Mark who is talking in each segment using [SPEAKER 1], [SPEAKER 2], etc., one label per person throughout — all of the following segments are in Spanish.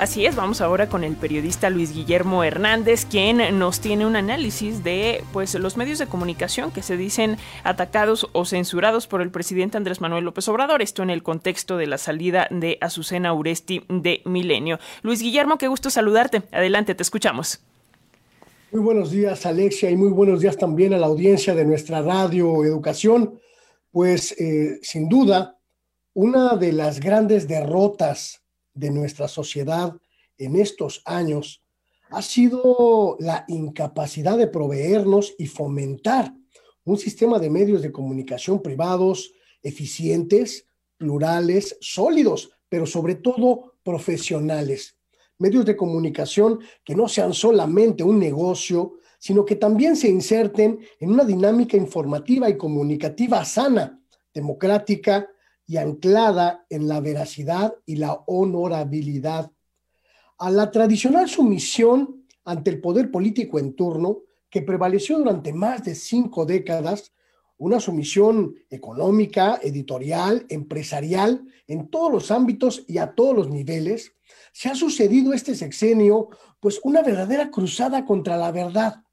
[SPEAKER 1] Así es, vamos ahora con el periodista Luis Guillermo Hernández, quien nos tiene un análisis de pues los medios de comunicación que se dicen atacados o censurados por el presidente Andrés Manuel López Obrador, esto en el contexto de la salida de Azucena Uresti de Milenio. Luis Guillermo, qué gusto saludarte. Adelante, te escuchamos.
[SPEAKER 2] Muy buenos días, Alexia, y muy buenos días también a la audiencia de nuestra radio Educación. Pues eh, sin duda, una de las grandes derrotas de nuestra sociedad en estos años ha sido la incapacidad de proveernos y fomentar un sistema de medios de comunicación privados eficientes, plurales, sólidos, pero sobre todo profesionales. Medios de comunicación que no sean solamente un negocio, sino que también se inserten en una dinámica informativa y comunicativa sana, democrática, y anclada en la veracidad y la honorabilidad. A la tradicional sumisión ante el poder político en turno, que prevaleció durante más de cinco décadas, una sumisión económica, editorial, empresarial, en todos los ámbitos y a todos los niveles, se ha sucedido este sexenio, pues una verdadera cruzada contra la verdad,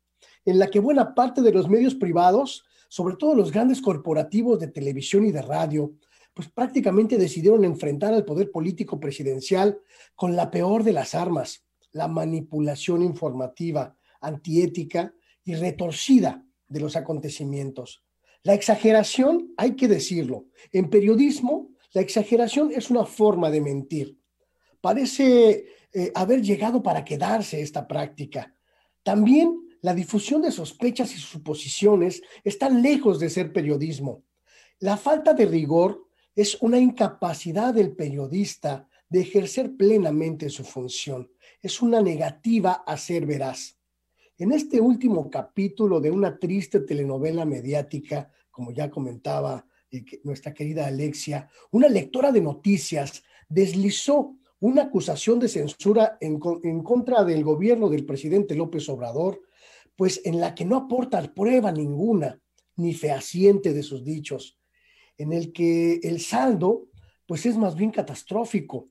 [SPEAKER 2] en la que buena parte de los medios privados, sobre todo los grandes corporativos de televisión y de radio, pues prácticamente decidieron enfrentar al poder político presidencial con la peor de las armas, la manipulación informativa, antiética y retorcida de los acontecimientos. La exageración, hay que decirlo, en periodismo, la exageración es una forma de mentir. Parece eh, haber llegado para quedarse esta práctica. También la difusión de sospechas y suposiciones está lejos de ser periodismo. La falta de rigor es una incapacidad del periodista de ejercer plenamente su función. Es una negativa a ser veraz. En este último capítulo de una triste telenovela mediática, como ya comentaba eh, nuestra querida Alexia, una lectora de noticias deslizó una acusación de censura en, contra del gobierno del presidente López Obrador, pues en la que no aporta prueba ninguna ni fehaciente de sus dichos en el que el saldo pues es más bien catastrófico.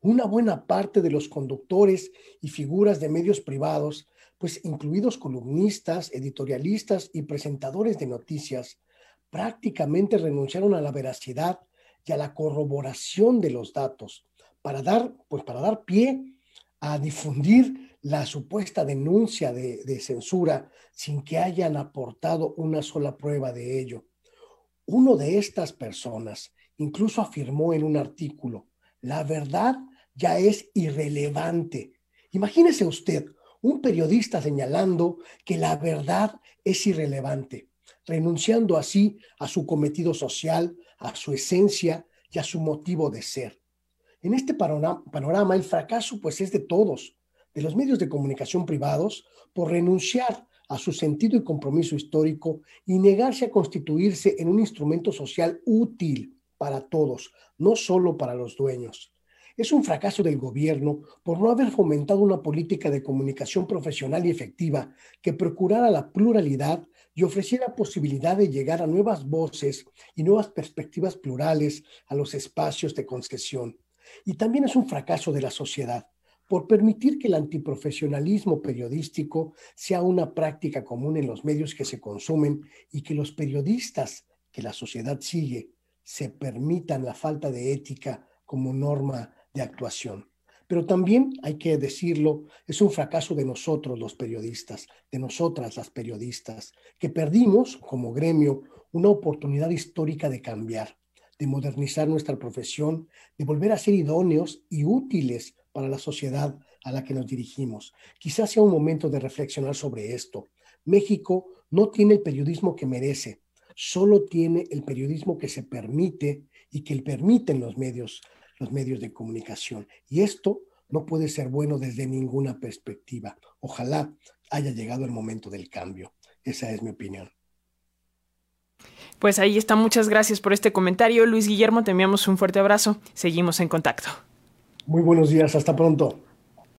[SPEAKER 2] Una buena parte de los conductores y figuras de medios privados, pues incluidos columnistas, editorialistas y presentadores de noticias, prácticamente renunciaron a la veracidad y a la corroboración de los datos para dar, pues para dar pie a difundir la supuesta denuncia de, de censura sin que hayan aportado una sola prueba de ello. Uno de estas personas incluso afirmó en un artículo, la verdad ya es irrelevante. Imagínese usted un periodista señalando que la verdad es irrelevante, renunciando así a su cometido social, a su esencia y a su motivo de ser. En este panorama, el fracaso pues es de todos, de los medios de comunicación privados, por renunciar a su sentido y compromiso histórico y negarse a constituirse en un instrumento social útil para todos, no solo para los dueños. Es un fracaso del gobierno por no haber fomentado una política de comunicación profesional y efectiva que procurara la pluralidad y ofreciera posibilidad de llegar a nuevas voces y nuevas perspectivas plurales a los espacios de concesión. Y también es un fracaso de la sociedad por permitir que el antiprofesionalismo periodístico sea una práctica común en los medios que se consumen y que los periodistas que la sociedad sigue se permitan la falta de ética como norma de actuación. Pero también, hay que decirlo, es un fracaso de nosotros los periodistas, de nosotras las periodistas, que perdimos como gremio una oportunidad histórica de cambiar, de modernizar nuestra profesión, de volver a ser idóneos y útiles para la sociedad a la que nos dirigimos. Quizás sea un momento de reflexionar sobre esto. México no tiene el periodismo que merece, solo tiene el periodismo que se permite y que permiten los medios, los medios de comunicación. Y esto no puede ser bueno desde ninguna perspectiva. Ojalá haya llegado el momento del cambio. Esa es mi opinión.
[SPEAKER 1] Pues ahí está. Muchas gracias por este comentario. Luis Guillermo, te enviamos un fuerte abrazo. Seguimos en contacto.
[SPEAKER 2] Muy buenos días, hasta pronto.